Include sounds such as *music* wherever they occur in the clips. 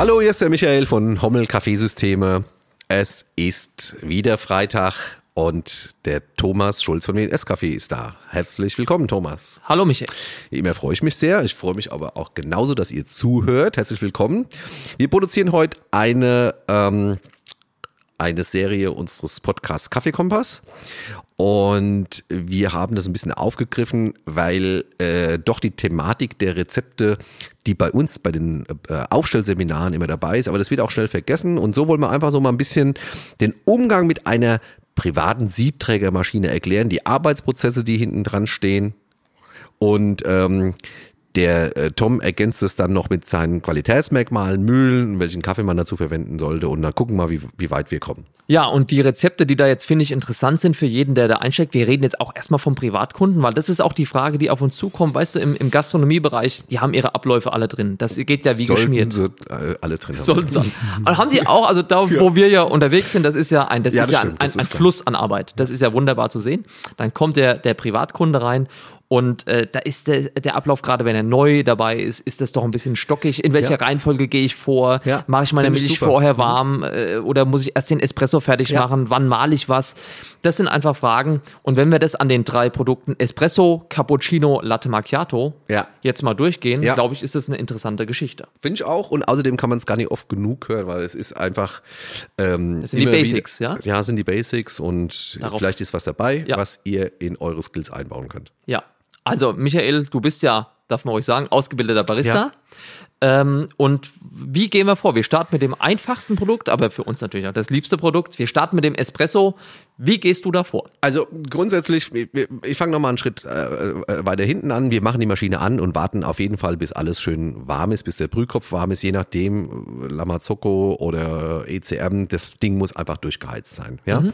Hallo, hier ist der Michael von Hommel Kaffeesysteme. Es ist wieder Freitag und der Thomas Schulz von den S-Café ist da. Herzlich willkommen, Thomas. Hallo, Michael. Immer freue ich mich sehr. Ich freue mich aber auch genauso, dass ihr zuhört. Herzlich willkommen. Wir produzieren heute eine, ähm, eine Serie unseres Podcasts Kaffeekompass. Und wir haben das ein bisschen aufgegriffen, weil äh, doch die Thematik der Rezepte, die bei uns bei den äh, Aufstellseminaren immer dabei ist, aber das wird auch schnell vergessen. Und so wollen wir einfach so mal ein bisschen den Umgang mit einer privaten Siebträgermaschine erklären, die Arbeitsprozesse, die hinten dran stehen. Und ähm, der äh, Tom ergänzt es dann noch mit seinen Qualitätsmerkmalen, Mühlen, welchen Kaffee man dazu verwenden sollte. Und dann gucken wir mal, wie, wie weit wir kommen. Ja, und die Rezepte, die da jetzt, finde ich, interessant sind für jeden, der da einsteckt. Wir reden jetzt auch erstmal vom Privatkunden, weil das ist auch die Frage, die auf uns zukommt. Weißt du, im, im Gastronomiebereich, die haben ihre Abläufe alle drin. Das geht ja wie Sollten geschmiert. Sie äh, alle drin haben. Sollten sie. *laughs* Und haben die auch, also da, wo wir ja unterwegs sind, das ist ja ein, das Ja, ist das ja stimmt, ein, ein, ein. Fluss an Arbeit. Das ist ja wunderbar zu sehen. Dann kommt der, der Privatkunde rein und äh, da ist der, der Ablauf, gerade wenn er neu dabei ist, ist das doch ein bisschen stockig. In welcher Ja. Reihenfolge gehe ich vor? Ja, Mache ich meine Milch vorher warm äh, oder muss ich erst den Espresso fertig Ja. machen? Wann male ich was? Das sind einfach Fragen. Und wenn wir das an den drei Produkten Espresso, Cappuccino, Latte Macchiato Ja. jetzt mal durchgehen, glaube ich, ist das eine interessante Geschichte. Finde ich auch. Und außerdem kann man es gar nicht oft genug hören, weil es ist einfach. Ähm, Das sind die Basics, ja? Ja, sind die Basics und Darauf- vielleicht ist was dabei, was ihr in eure Skills einbauen könnt. Ja, also Michael, du bist ja, darf man euch sagen, ausgebildeter Barista. Ja. Ähm, und wie gehen wir vor? Wir starten mit dem einfachsten Produkt, aber für uns natürlich auch das liebste Produkt. Wir starten mit dem Espresso. Wie gehst du da vor? Also grundsätzlich, wir- ich fange nochmal einen Schritt äh, äh, weiter hinten an. Wir machen die Maschine an und warten auf jeden Fall, bis alles schön warm ist, bis der Brühkopf warm ist, je nachdem, äh, Lamazocco oder ECM, das Ding muss einfach durchgeheizt sein. Ja?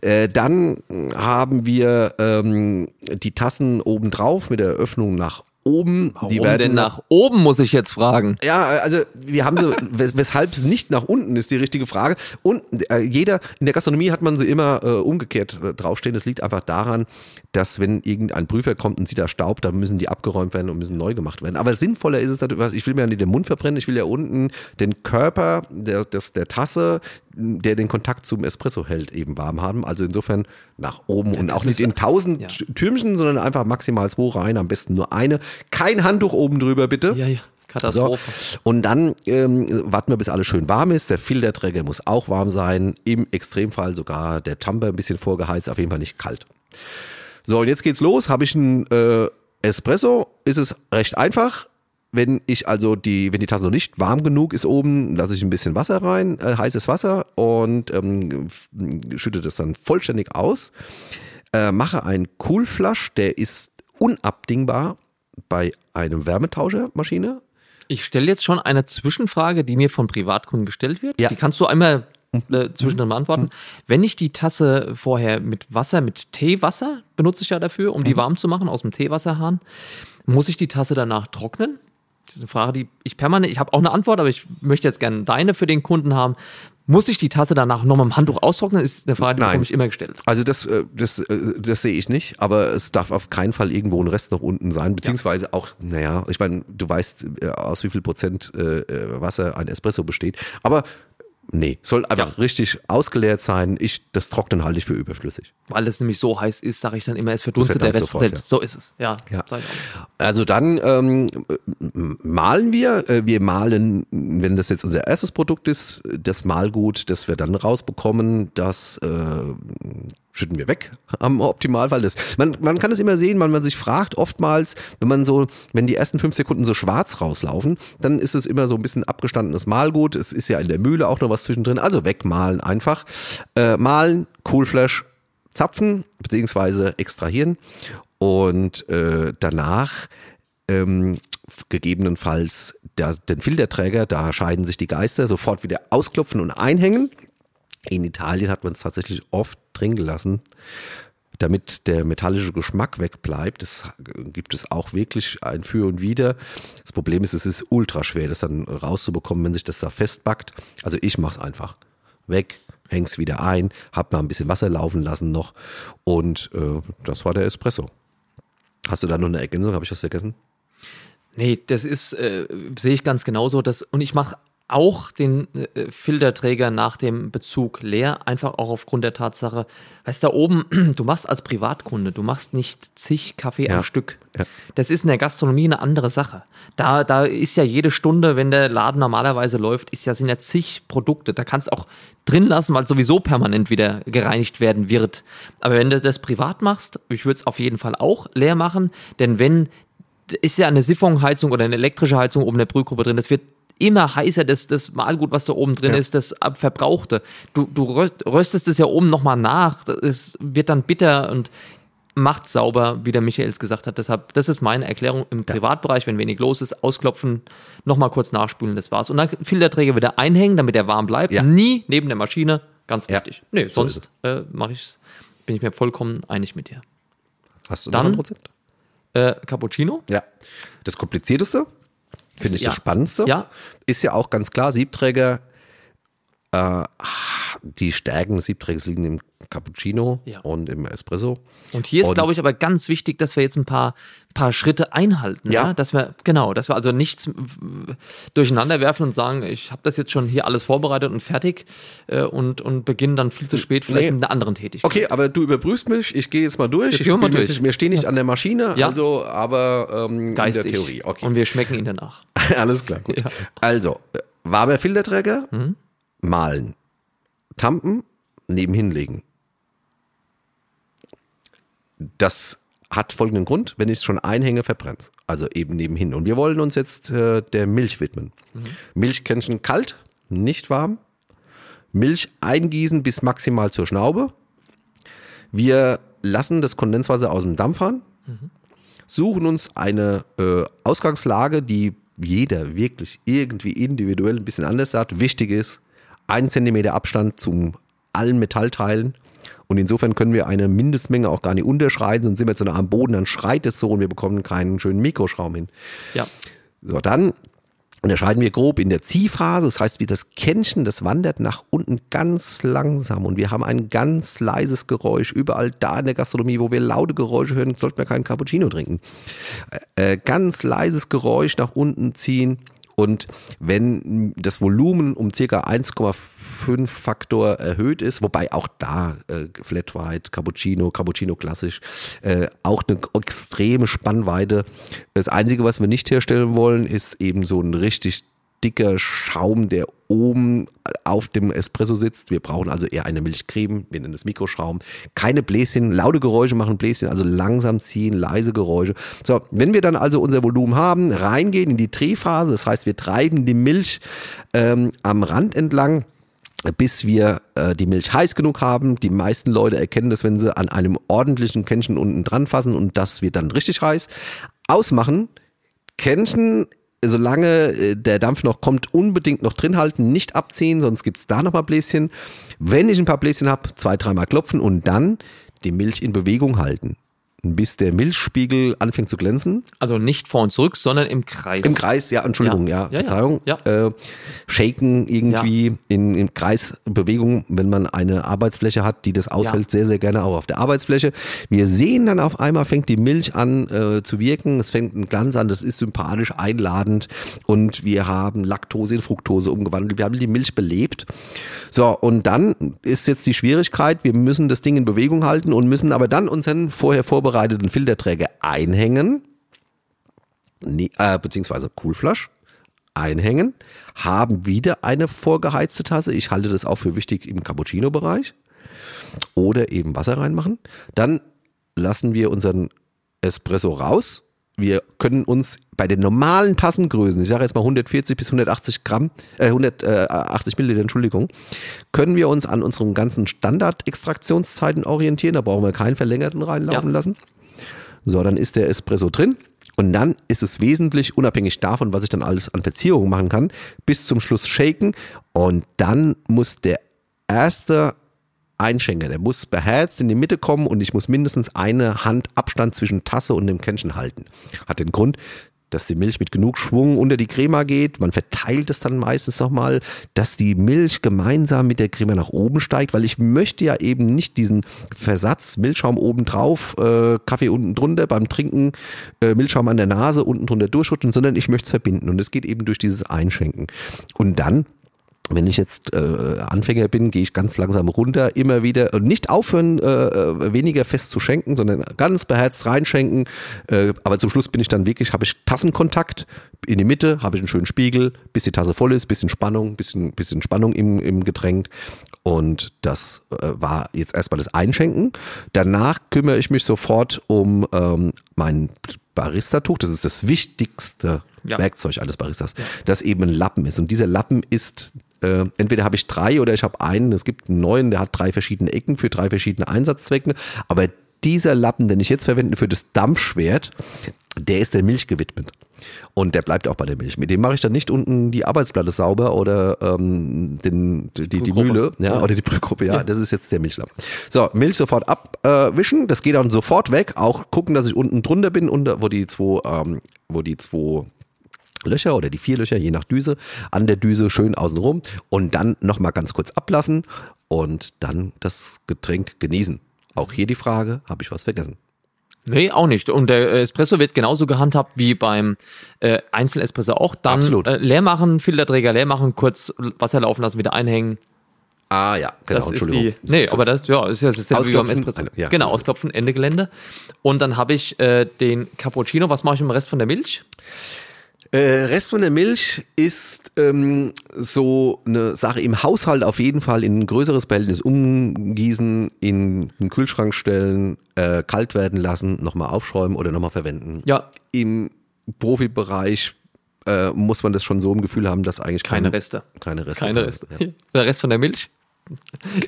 Äh, dann haben wir ähm, die Tassen oben drauf mit der Öffnung nach oben. die Warum werden denn nach oben, muss ich jetzt fragen. ja, also wir haben sie, *laughs* wes weshalb es nicht nach unten ist, die richtige Frage. Und äh, jeder, in der Gastronomie hat man sie immer äh, umgekehrt äh, draufstehen. Das liegt einfach daran, dass wenn irgendein Prüfer kommt und sieht da Staub, dann müssen die abgeräumt werden und müssen neu gemacht werden. Aber sinnvoller ist es natürlich, ich will mir ja nicht den Mund verbrennen, ich will ja unten den Körper der, des, der Tasse, der den Kontakt zum Espresso hält, eben warm haben. Also insofern nach oben und auch nicht in tausend ja. Türmchen, sondern einfach maximal zwei rein, am besten nur eine. Kein Handtuch oben drüber, bitte. Ja, ja. So, Katastrophe. und dann ähm, warten wir, bis alles schön warm ist. Der Filterträger muss auch warm sein. Im Extremfall sogar der Tamper ein bisschen vorgeheizt, auf jeden Fall nicht kalt. So, und jetzt geht's los. Habe ich einen äh, Espresso, ist es recht einfach. Wenn ich also die, wenn die Tasse noch nicht warm genug ist oben, lasse ich ein bisschen Wasser rein, äh, heißes Wasser und ähm, schütte das dann vollständig aus. Äh, mache einen Coolflush, der ist unabdingbar bei einem Wärmetauschermaschine. Ich stelle jetzt schon eine Zwischenfrage, die mir von Privatkunden gestellt wird. Ja. Die kannst du einmal äh, zwischendrin beantworten. Wenn ich die Tasse vorher mit Wasser, mit Teewasser benutze ich ja dafür, um die warm zu machen aus dem Teewasserhahn, muss ich die Tasse danach trocknen? Das ist eine Frage, die ich permanent, ich habe auch eine Antwort, aber ich möchte jetzt gerne deine für den Kunden haben. Muss ich die Tasse danach nochmal im Handtuch austrocknen? Ist eine Frage, die bekomme ich immer gestellt. Also das, äh, das, äh, das sehe ich nicht, aber es darf auf keinen Fall irgendwo ein Rest noch unten sein, beziehungsweise auch, naja, ich meine, du weißt, äh, aus wie viel Prozent Wasser ein Espresso besteht, aber nee, soll einfach richtig ausgeleert sein. Ich, das Trocknen halte ich für überflüssig. Weil es nämlich so heiß ist, sage ich dann immer, es verdunstet der Rest sofort, selbst. So ist es. Ja, Ja. Also dann ähm, malen wir. Äh, Wir malen, wenn das jetzt unser erstes Produkt ist, das Malgut, das wir dann rausbekommen, das äh, schütten wir weg am Optimalfall. Das, man, man kann es immer sehen, wenn man sich fragt, oftmals, wenn man so, wenn die ersten fünf Sekunden so schwarz rauslaufen, dann ist es immer so ein bisschen abgestandenes Malgut. Es ist ja in der Mühle auch noch was zwischendrin. Also wegmalen einfach. Äh, malen, Coolflash, zapfen beziehungsweise extrahieren und äh, danach ähm, gegebenenfalls da, den Filterträger, da scheiden sich die Geister, sofort wieder ausklopfen und einhängen. In Italien hat man es tatsächlich oft drin gelassen, damit der metallische Geschmack wegbleibt. Das gibt es auch wirklich ein Für und Wider. Das Problem ist, es ist ultra schwer, das dann rauszubekommen, wenn sich das da festbackt. Also ich mache es einfach. Weg, häng's wieder ein, hab mal ein bisschen Wasser laufen lassen noch und äh, das war der Espresso. Hast du da noch eine Ergänzung? Habe ich was vergessen? Nee, das ist, äh, sehe ich ganz genauso. Das, und ich mache auch den äh, Filterträger nach dem Bezug leer, einfach auch aufgrund der Tatsache, weißt du, da oben, *clears throat* du machst als Privatkunde, du machst nicht zig Kaffee Ja. am Stück. Ja. Das ist in der Gastronomie eine andere Sache. Da, da ist ja jede Stunde, wenn der Laden normalerweise läuft, ist ja, sind ja zig Produkte. Da kannst du auch drin lassen, weil sowieso permanent wieder gereinigt werden wird. Aber wenn du das privat machst, ich würde es auf jeden Fall auch leer machen, denn wenn ist ja eine Siphonheizung oder eine elektrische Heizung oben in der Brühgruppe drin. Das wird immer heißer, das, das Mahlgut, was da oben drin Ja. ist, das Verbrauchte. Du, du röst- röstest es ja oben nochmal nach. Es wird dann bitter und macht sauber, wie der Michaels gesagt hat. Deshalb, das ist meine Erklärung im Privatbereich, wenn wenig los ist, ausklopfen, nochmal kurz nachspülen, das war's. Und dann Filterträger wieder einhängen, damit er warm bleibt. Ja. Nie neben der Maschine, ganz Ja. wichtig. Nee, So sonst äh, mache ich's, bin ich mir vollkommen einig mit dir. Hast du Dann- noch ein Rezept? Äh, Cappuccino? Ja. Das komplizierteste, finde ich Ja. das spannendste, Ja. ist ja auch ganz klar, Siebträger, äh, die Stärken des Siebträgers liegen im Cappuccino Ja. und im Espresso. Und hier ist, glaube ich, aber ganz wichtig, dass wir jetzt ein paar, paar Schritte einhalten. Ja. Ja. Dass wir, genau, dass wir also nichts durcheinander werfen und sagen, ich habe das jetzt schon hier alles vorbereitet und fertig äh, und, und beginnen dann viel zu spät vielleicht Nee. mit einer anderen Tätigkeit. Okay, aber du überprüfst mich, ich gehe jetzt mal durch. Jetzt Ich wir mal durch. sicher, wir stehen nicht an der Maschine, Ja. also aber ähm, Geistig. in der Theorie. Okay. Und wir schmecken ihn danach. *laughs* Alles klar, gut. Mhm. Also, äh, warmer Filterträger, malen, tampen, nebenhin legen. Das hat folgenden Grund, wenn ich es schon einhänge, verbrennt Also eben nebenhin. Und wir wollen uns jetzt äh, der Milch widmen. Mhm. Milchkännchen kalt, nicht warm. Milch eingießen bis maximal zur Schnaube. Wir lassen das Kondenswasser aus dem Dampfhahn, suchen uns eine äh, Ausgangslage, die jeder wirklich irgendwie individuell ein bisschen anders hat. Wichtig ist, ein Zentimeter Abstand zum allen Metallteilen. Und insofern können wir eine Mindestmenge auch gar nicht unterschreiten, sonst sind wir zu nah am Boden, dann schreit es so und wir bekommen keinen schönen Mikroschraum hin. Ja. So, dann unterscheiden wir grob in der Ziehphase. Das heißt, wie das Kännchen, das wandert nach unten ganz langsam und wir haben ein ganz leises Geräusch. Überall da in der Gastronomie, wo wir laute Geräusche hören, sollten wir keinen Cappuccino trinken. Äh, ganz leises Geräusch nach unten ziehen. Und wenn das Volumen um circa 1,5 Faktor erhöht ist, wobei auch da äh, Flat White, Cappuccino, Cappuccino klassisch, äh, auch eine extreme Spannweite. Das Einzige, was wir nicht herstellen wollen, ist eben so ein richtig dicker Schaum, der oben auf dem Espresso sitzt. Wir brauchen also eher eine Milchcreme, wir nennen das Mikroschaum. Keine Bläschen, laute Geräusche machen Bläschen, also langsam ziehen, leise Geräusche. So, wenn wir dann also unser Volumen haben, reingehen in die Drehphase, das heißt, wir treiben die Milch ähm, am Rand entlang bis wir äh, die Milch heiß genug haben. Die meisten Leute erkennen das, wenn sie an einem ordentlichen Kännchen unten dran fassen und das wird dann richtig heiß. Ausmachen, Kännchen, solange äh, der Dampf noch kommt, unbedingt noch drin halten, nicht abziehen, sonst gibt's da noch mal Bläschen. Wenn ich ein paar Bläschen habe, zwei, dreimal klopfen und dann die Milch in Bewegung halten, bis der Milchspiegel anfängt zu glänzen. Also nicht vor und zurück, sondern im Kreis. Im Kreis, ja, Entschuldigung, Ja. ja, Ja, ja. Verzeihung. Ja. Äh, shaken irgendwie in, in Kreisbewegung, wenn man eine Arbeitsfläche hat, die das aushält, sehr, sehr gerne auch auf der Arbeitsfläche. Wir sehen dann auf einmal, fängt die Milch an äh, zu wirken, es fängt ein Glanz an, das ist sympathisch, einladend und wir haben Laktose in Fructose umgewandelt, wir haben die Milch belebt. So, und dann ist jetzt die Schwierigkeit, wir müssen das Ding in Bewegung halten und müssen aber dann unseren vorher vorbereiteten Filterträger einhängen nee, äh, beziehungsweise Coolflash einhängen, haben wieder eine vorgeheizte Tasse. Ich halte das auch für wichtig im Cappuccino-Bereich. Oder eben Wasser reinmachen. Dann lassen wir unseren Espresso raus. Wir können uns bei den normalen Tassengrößen, ich sage jetzt mal 140 bis 180 Gramm, äh, 180 Milliliter, Entschuldigung, können wir uns an unseren ganzen Standard-Extraktionszeiten orientieren. Da brauchen wir keinen verlängerten reinlaufen Ja. lassen. So, dann ist der Espresso drin. Und dann ist es wesentlich, unabhängig davon, was ich dann alles an Verzierungen machen kann, bis zum Schluss shaken. Und dann muss der erste Einschenker, der muss beherzt in die Mitte kommen und ich muss mindestens eine Hand Abstand zwischen Tasse und dem Kännchen halten. Hat den Grund, dass die Milch mit genug Schwung unter die Crema geht. Man verteilt es dann meistens nochmal, dass die Milch gemeinsam mit der Crema nach oben steigt, weil ich möchte ja eben nicht diesen Versatz Milchschaum oben drauf, äh, Kaffee unten drunter, beim Trinken äh, Milchschaum an der Nase unten drunter durchschütteln, sondern ich möchte es verbinden und es geht eben durch dieses Einschenken. Und dann wenn ich jetzt äh, Anfänger bin, gehe ich ganz langsam runter, immer wieder und nicht aufhören, äh, äh, weniger fest zu schenken, sondern ganz beherzt reinschenken. Äh, aber zum Schluss bin ich dann wirklich, habe ich Tassenkontakt in die Mitte, habe ich einen schönen Spiegel, bis die Tasse voll ist, bisschen Spannung, bisschen, bisschen Spannung im, im Getränk. Und das äh, war jetzt erstmal das Einschenken. Danach kümmere ich mich sofort um ähm, mein Barista-Tuch. Das ist das wichtigste ja. Werkzeug eines Baristas, ja. das eben ein Lappen ist. Und dieser Lappen ist äh, entweder habe ich drei oder ich habe einen. Es gibt einen neuen, der hat drei verschiedene Ecken für drei verschiedene Einsatzzwecke. Aber dieser Lappen, den ich jetzt verwende für das Dampfschwert, der ist der Milch gewidmet. Und der bleibt auch bei der Milch. Mit dem mache ich dann nicht unten die Arbeitsplatte sauber oder ähm, den, die, die, die Mühle ja, ja, oder die Brühgruppe. Ja, ja, *laughs* das ist jetzt der Milchlappen. So, Milch sofort abwischen. Äh, das geht dann sofort weg. Auch gucken, dass ich unten drunter bin, unter, wo die zwei, ähm, wo die zwei Löcher oder die vier Löcher, je nach Düse, an der Düse schön außenrum und dann nochmal ganz kurz ablassen und dann das Getränk genießen. Auch hier die Frage, habe ich was vergessen? Nee, auch nicht. Und der Espresso wird genauso gehandhabt wie beim äh, Einzelespresso auch. Dann äh, leer machen, Filterträger leer machen, kurz Wasser laufen lassen, wieder einhängen. Ah ja, genau, das ist die, Nee, aber das, ja, ist ja dasselbe wie beim Espresso. Ja, genau, so. ausklopfen, Ende Gelände. Und dann habe ich äh, den Cappuccino. Was mache ich mit dem Rest von der Milch? Äh, Rest von der Milch ist ähm, so eine Sache im Haushalt auf jeden Fall in ein größeres Behältnis umgießen, in den Kühlschrank stellen, äh, kalt werden lassen, nochmal aufschäumen oder nochmal verwenden. Ja. Im Profibereich äh, muss man das schon so im Gefühl haben, dass eigentlich keine, keine Reste. Keine Reste. Keine Reste. Ja. *laughs* Der Rest von der Milch?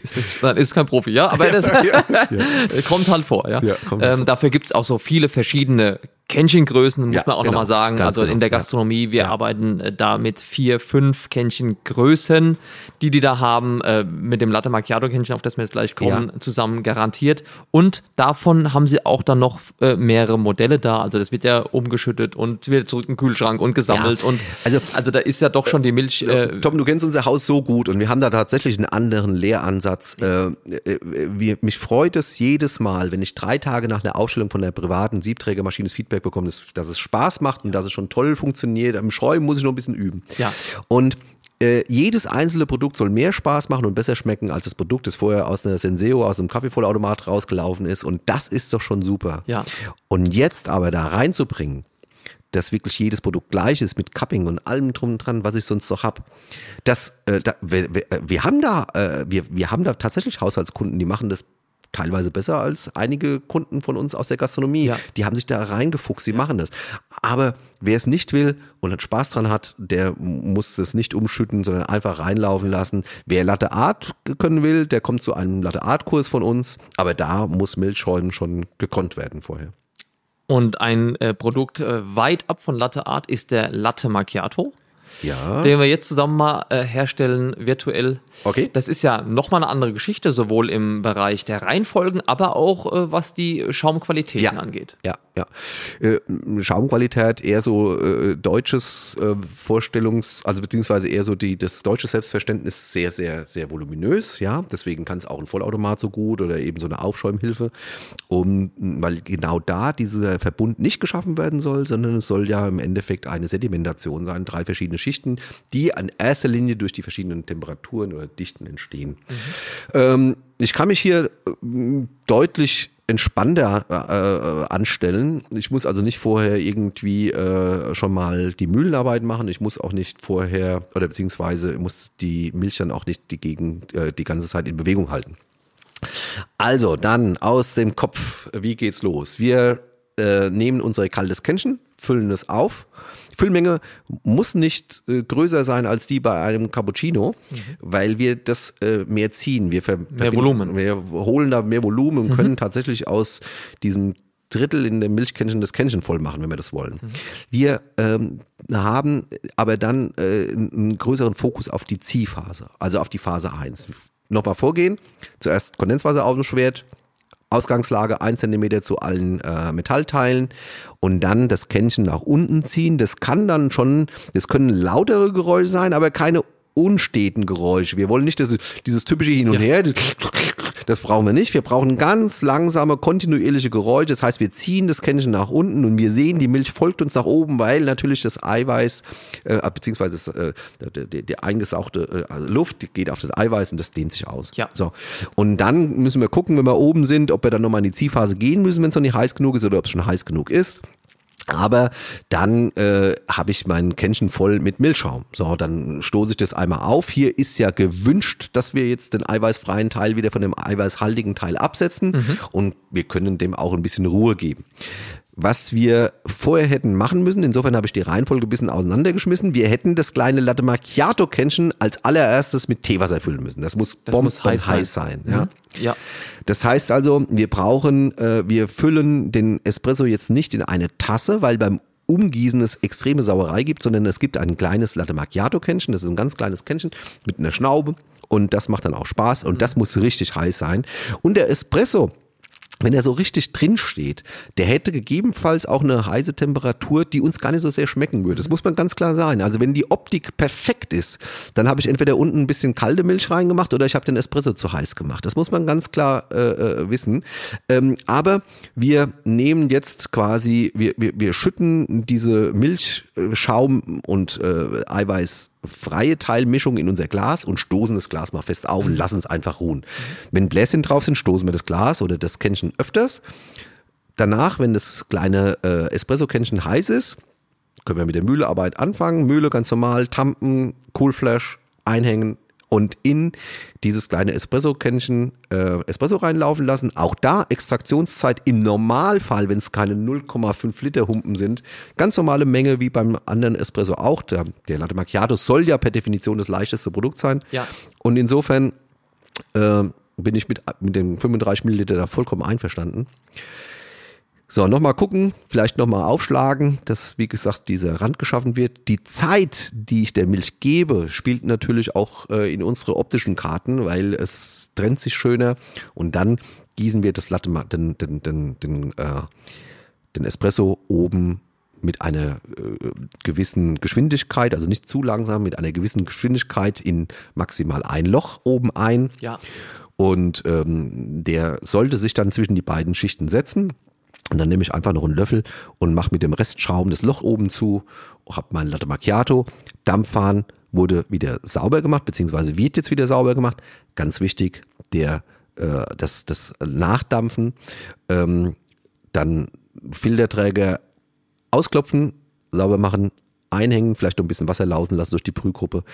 ist, das, ist kein Profi, ja, aber *laughs* das *laughs* ja, ja. kommt halt vor, ja. Ähm, dafür gibt's auch so viele verschiedene Kännchengrößen, muss ja, man auch genau, nochmal sagen. Also genau, in der Gastronomie, wir ja. arbeiten äh, da mit vier, fünf Kännchengrößen, die die da haben, äh, mit dem Latte Macchiato Kännchen, auf das wir jetzt gleich kommen, ja. zusammen garantiert. Und davon haben sie auch dann noch äh, mehrere Modelle da. Also das wird ja umgeschüttet und wieder zurück in den Kühlschrank und gesammelt. Und also, also da ist ja doch schon die Milch. Äh, Tom, du kennst unser Haus so gut und wir haben da tatsächlich einen anderen Lehransatz. Äh, äh, wie, mich freut es jedes Mal, wenn ich drei Tage nach einer Aufstellung von der privaten Siebträgermaschine das Feedback Feedback bekommen, dass, dass es Spaß macht und dass es schon toll funktioniert. Am Schräuben muss ich noch ein bisschen üben. Ja. Und äh, jedes einzelne Produkt soll mehr Spaß machen und besser schmecken als das Produkt, das vorher aus einer Senseo, aus einem Kaffeevollautomat rausgelaufen ist. Und das ist doch schon super. Ja. Und jetzt aber da reinzubringen, dass wirklich jedes Produkt gleich ist mit Cupping und allem drum und dran, was ich sonst noch hab. Das, äh, da, wir, wir, wir, haben da, äh, wir, wir haben da tatsächlich Haushaltskunden, die machen das teilweise besser als einige Kunden von uns aus der Gastronomie. Ja. Die haben sich da reingefuchst, sie ja. machen das. Aber wer es nicht will und Spaß dran hat, der muss es nicht umschütten, sondern einfach reinlaufen lassen. Wer Latte Art können will, der kommt zu einem Latte Art Kurs von uns. Aber da muss Milchschäumen schon gekonnt werden vorher. Und ein äh, Produkt äh, weit ab von Latte Art ist der Latte Macchiato ja. den wir jetzt zusammen mal äh, herstellen, virtuell. Okay. Das ist ja nochmal eine andere Geschichte, sowohl im Bereich der Reihenfolgen, aber auch äh, was die Schaumqualitäten ja. angeht. Ja, ja. Äh, Schaumqualität eher so äh, deutsches äh, Vorstellungs-, also beziehungsweise eher so die, das deutsche Selbstverständnis sehr, sehr, sehr voluminös, ja. Deswegen kann es auch ein Vollautomat so gut oder eben so eine Aufschäumhilfe, um, weil genau da dieser Verbund nicht geschaffen werden soll, sondern es soll ja im Endeffekt eine Sedimentation sein, drei verschiedene Schichten, die in erster Linie durch die verschiedenen Temperaturen oder Dichten entstehen. Mhm. Ähm, ich kann mich hier deutlich entspannter äh, äh, anstellen. Ich muss also nicht vorher irgendwie äh, schon mal die Mühlenarbeit machen. Ich muss auch nicht vorher oder beziehungsweise muss die Milch dann auch nicht die, Gegend, äh, die ganze Zeit in Bewegung halten. Also dann aus dem Kopf, wie geht's los? Wir äh, nehmen unsere kaltes Kännchen, füllen es auf. Die Füllmenge muss nicht äh, größer sein als die bei einem Cappuccino, mhm. weil wir das äh, mehr ziehen. Wir mehr Volumen. Wir holen da mehr Volumen und mhm. können tatsächlich aus diesem Drittel in dem Milchkännchen das Kännchen voll machen, wenn wir das wollen. Mhm. Wir ähm, haben aber dann äh, einen größeren Fokus auf die Ziehphase, also auf die Phase 1. Nochmal vorgehen, zuerst Kondenswasser auf dem Schwert, Ausgangslage ein Zentimeter zu allen äh, Metallteilen und dann das Kännchen nach unten ziehen. Das kann dann schon, das können lautere Geräusche sein, aber keine unsteten Geräusche. Wir wollen nicht das, dieses typische Hin und Her, das brauchen wir nicht. Wir brauchen ganz langsame, kontinuierliche Geräusche. Das heißt, wir ziehen das Kännchen nach unten und wir sehen, die Milch folgt uns nach oben, weil natürlich das Eiweiß, äh, beziehungsweise das, äh, der, der, der eingesauchte äh, also Luft die geht auf das Eiweiß und das dehnt sich aus. Ja. So. Und dann müssen wir gucken, wenn wir oben sind, ob wir dann nochmal in die Ziehphase gehen müssen, wenn es noch nicht heiß genug ist oder ob es schon heiß genug ist. Aber dann äh, habe ich mein Kännchen voll mit Milchschaum. So, dann stoße ich das einmal auf. Hier ist ja gewünscht, dass wir jetzt den eiweißfreien Teil wieder von dem eiweißhaltigen Teil absetzen und wir können dem auch ein bisschen Ruhe geben. Was wir vorher hätten machen müssen, insofern habe ich die Reihenfolge ein bisschen auseinandergeschmissen. Wir hätten das kleine Latte Macchiato Kännchen als allererstes mit Teewasser füllen müssen. Das muss Das muss heiß heiß sein. ja. Ja. Das heißt also, wir brauchen, äh, wir füllen den Espresso jetzt nicht in eine Tasse, weil beim Umgießen es extreme Sauerei gibt, sondern es gibt ein kleines Latte Macchiato Kännchen, das ist ein ganz kleines Kännchen mit einer Schnaube und das macht dann auch Spaß und das muss richtig heiß sein. Und der Espresso, wenn er so richtig drin steht, der hätte gegebenenfalls auch eine heiße Temperatur, die uns gar nicht so sehr schmecken würde. Das muss man ganz klar sagen. Also wenn die Optik perfekt ist, dann habe ich entweder unten ein bisschen kalte Milch reingemacht oder ich habe den Espresso zu heiß gemacht. Das muss man ganz klar äh, äh, wissen. Ähm, aber wir nehmen jetzt quasi, wir, wir, wir schütten diese Milchschaum und äh, eiweißfreie Teilmischung in unser Glas und stoßen das Glas mal fest auf und lassen es einfach ruhen. Wenn Bläschen drauf sind, stoßen wir das Glas oder das Kännchen öfters. Danach, wenn das kleine äh, Espresso-Kännchen heiß ist, können wir mit der Mühlearbeit anfangen. Mühle ganz normal, Tampen, Coolflash einhängen und in dieses kleine Espresso-Kännchen äh, Espresso reinlaufen lassen. Auch da Extraktionszeit im Normalfall, wenn es keine 0,5 Liter Humpen sind, ganz normale Menge wie beim anderen Espresso auch. Der, der Latte Macchiato soll ja per Definition das leichteste Produkt sein. Ja. Und insofern äh, bin ich mit, mit den 35 Milliliter da vollkommen einverstanden. So, nochmal gucken, vielleicht nochmal aufschlagen, dass, wie gesagt, dieser Rand geschaffen wird. Die Zeit, die ich der Milch gebe, spielt natürlich auch äh, in unsere optischen Karten, weil es trennt sich schöner und dann gießen wir das Latte, den, den, den, den, äh, den Espresso oben mit einer äh, gewissen Geschwindigkeit, also nicht zu langsam, mit einer gewissen Geschwindigkeit in maximal ein Loch oben ein. Ja. Und ähm, der sollte sich dann zwischen die beiden Schichten setzen. Und dann nehme ich einfach noch einen Löffel und mache mit dem Restschaum das Loch oben zu, habe mein Latte Macchiato, Dampfhahn wurde wieder sauber gemacht, beziehungsweise wird jetzt wieder sauber gemacht. Ganz wichtig, der, äh, das, das Nachdampfen, ähm, dann Filterträger ausklopfen, sauber machen, einhängen, vielleicht noch ein bisschen Wasser laufen lassen durch die Brühgruppe.